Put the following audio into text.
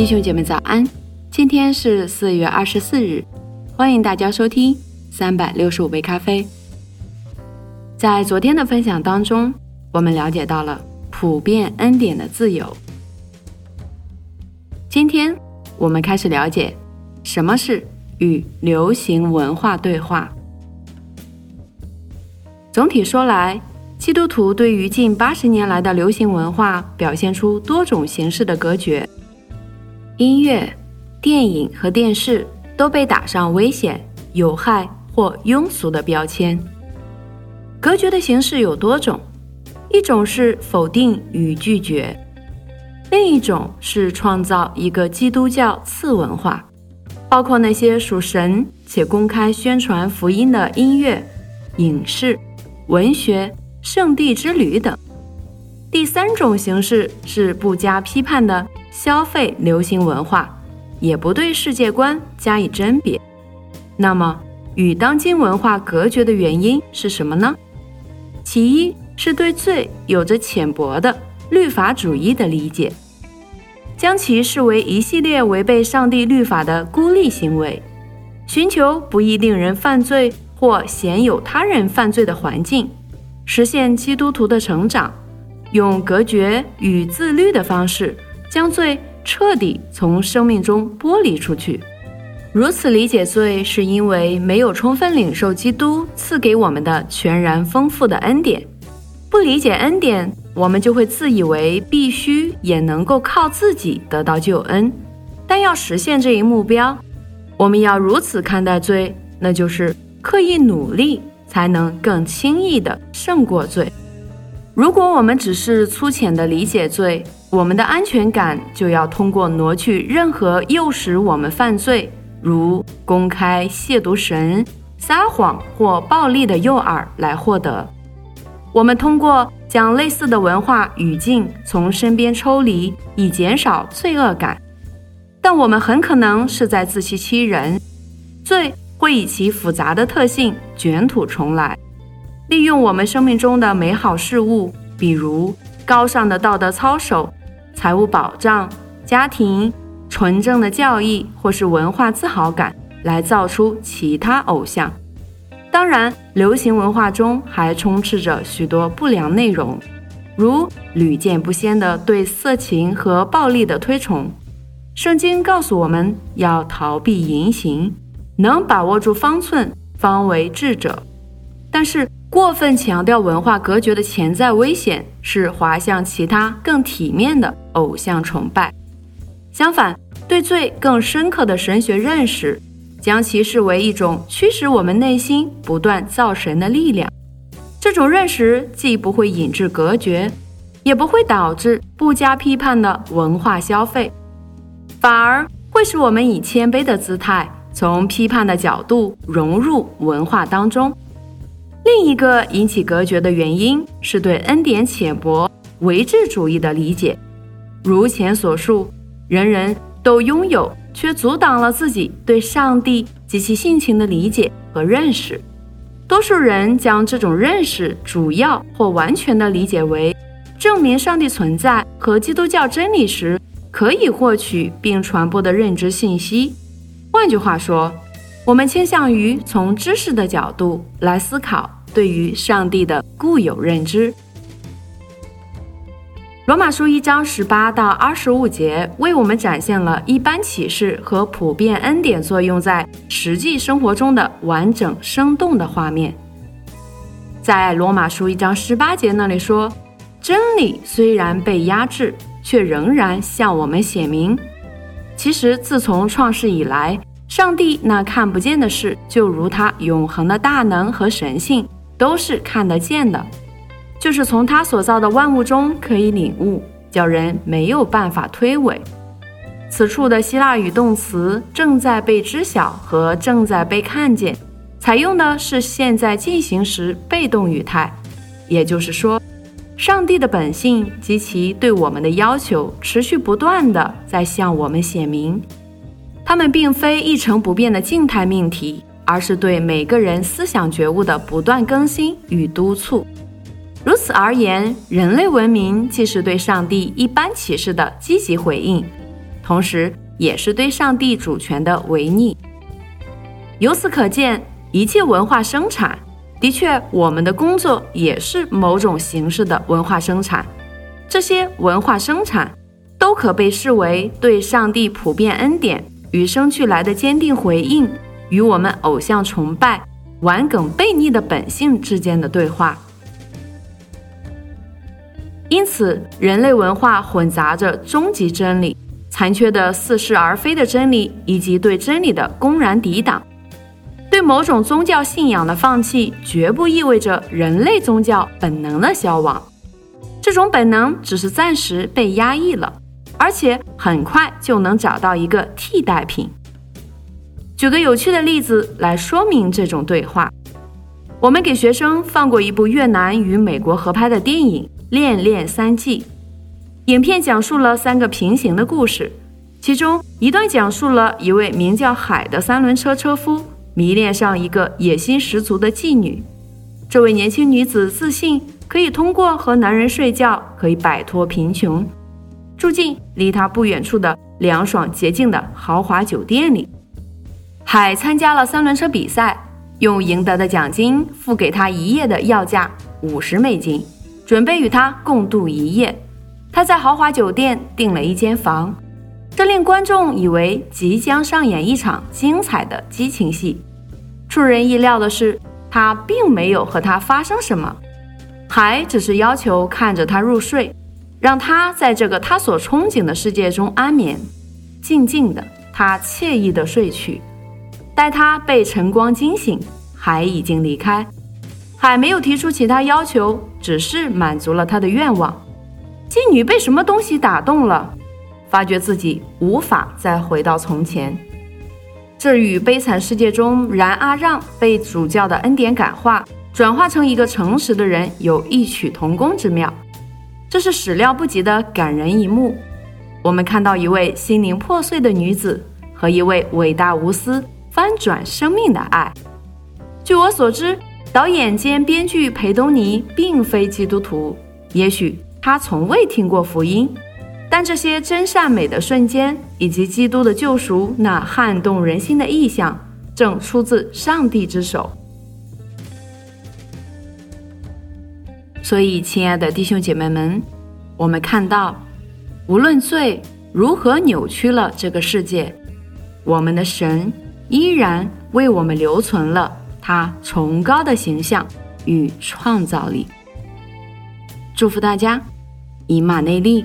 弟兄姐妹早安，今天是四月二十四日，欢迎大家收听三百六十五杯咖啡。在昨天的分享当中，我们了解到了普遍恩典的自由。今天我们开始了解什么是与流行文化对话。总体说来，基督徒对于近八十年来的流行文化表现出多种形式的隔绝。音乐、电影和电视都被打上危险、有害或庸俗的标签。隔绝的形式有多种，一种是否定与拒绝，另一种是创造一个基督教次文化，包括那些属神且公开宣传福音的音乐、影视。文学、圣地之旅等。第三种形式是不加批判的消费流行文化，也不对世界观加以甄别。那么，与当今文化隔绝的原因是什么呢？其一是对罪有着浅薄的律法主义的理解，将其视为一系列违背上帝律法的孤立行为，寻求不易令人犯罪。或鲜有他人犯罪的环境，实现基督徒的成长，用隔绝与自律的方式，将罪彻底从生命中剥离出去。如此理解罪，是因为没有充分领受基督赐给我们的全然丰富的恩典。不理解恩典，我们就会自以为必须也能够靠自己得到救恩。但要实现这一目标，我们要如此看待罪，那就是。刻意努力才能更轻易地胜过罪。如果我们只是粗浅地理解罪，我们的安全感就要通过挪去任何诱使我们犯罪，如公开亵渎神、撒谎或暴力的诱饵来获得。我们通过将类似的文化语境从身边抽离，以减少罪恶感，但我们很可能是在自欺欺人。罪。会以其复杂的特性卷土重来，利用我们生命中的美好事物，比如高尚的道德操守、财务保障、家庭、纯正的教义或是文化自豪感，来造出其他偶像。当然，流行文化中还充斥着许多不良内容，如屡见不鲜的对色情和暴力的推崇。圣经告诉我们要逃避淫行。能把握住方寸，方为智者。但是，过分强调文化隔绝的潜在危险是滑向其他更体面的偶像崇拜。相反，对罪更深刻的神学认识，将其视为一种驱使我们内心不断造神的力量。这种认识既不会引致隔绝，也不会导致不加批判的文化消费，反而会使我们以谦卑的姿态。从批判的角度融入文化当中。另一个引起隔绝的原因是对恩典浅薄、唯智主义的理解。如前所述，人人都拥有，却阻挡了自己对上帝及其性情的理解和认识。多数人将这种认识主要或完全的理解为证明上帝存在和基督教真理时可以获取并传播的认知信息。换句话说，我们倾向于从知识的角度来思考对于上帝的固有认知。罗马书一章十八到二十五节为我们展现了一般启示和普遍恩典作用在实际生活中的完整生动的画面。在罗马书一章十八节那里说，真理虽然被压制，却仍然向我们显明。其实，自从创世以来，上帝那看不见的事，就如他永恒的大能和神性，都是看得见的，就是从他所造的万物中可以领悟，叫人没有办法推诿。此处的希腊语动词“正在被知晓”和“正在被看见”，采用的是现在进行时被动语态，也就是说。上帝的本性及其对我们的要求，持续不断地在向我们显明。他们并非一成不变的静态命题，而是对每个人思想觉悟的不断更新与督促。如此而言，人类文明既是对上帝一般启示的积极回应，同时也是对上帝主权的违逆。由此可见，一切文化生产的确，我们的工作也是某种形式的文化生产。这些文化生产都可被视为对上帝普遍恩典与生俱来的坚定回应，与我们偶像崇拜、玩梗悖逆的本性之间的对话。因此，人类文化混杂着终极真理、残缺的似是而非的真理，以及对真理的公然抵挡。对某种宗教信仰的放弃，绝不意味着人类宗教本能的消亡。这种本能只是暂时被压抑了，而且很快就能找到一个替代品。举个有趣的例子来说明这种对话：我们给学生放过一部越南与美国合拍的电影《恋恋三季》，影片讲述了三个平行的故事，其中一段讲述了一位名叫海的三轮车车夫。迷恋上一个野心十足的妓女，这位年轻女子自信可以通过和男人睡觉可以摆脱贫穷，住进离他不远处的凉爽洁净的豪华酒店里。海参加了三轮车比赛，用赢得的奖金付给他一夜的要价五十美金，准备与他共度一夜。他在豪华酒店订了一间房。这令观众以为即将上演一场精彩的激情戏。出人意料的是，他并没有和他发生什么，还只是要求看着他入睡，让他在这个他所憧憬的世界中安眠。静静的，他惬意的睡去。待他被晨光惊醒，海已经离开。海没有提出其他要求，只是满足了他的愿望。妓女被什么东西打动了？发觉自己无法再回到从前，这与悲惨世界中然阿让被主教的恩典感化，转化成一个诚实的人有异曲同工之妙。这是始料不及的感人一幕。我们看到一位心灵破碎的女子和一位伟大无私翻转生命的爱。据我所知，导演兼编剧裴东尼并非基督徒，也许他从未听过福音。但这些真善美的瞬间，以及基督的救赎那撼动人心的意象，正出自上帝之手。所以，亲爱的弟兄姐妹们，我们看到，无论罪如何扭曲了这个世界，我们的神依然为我们留存了他崇高的形象与创造力。祝福大家，以马内利。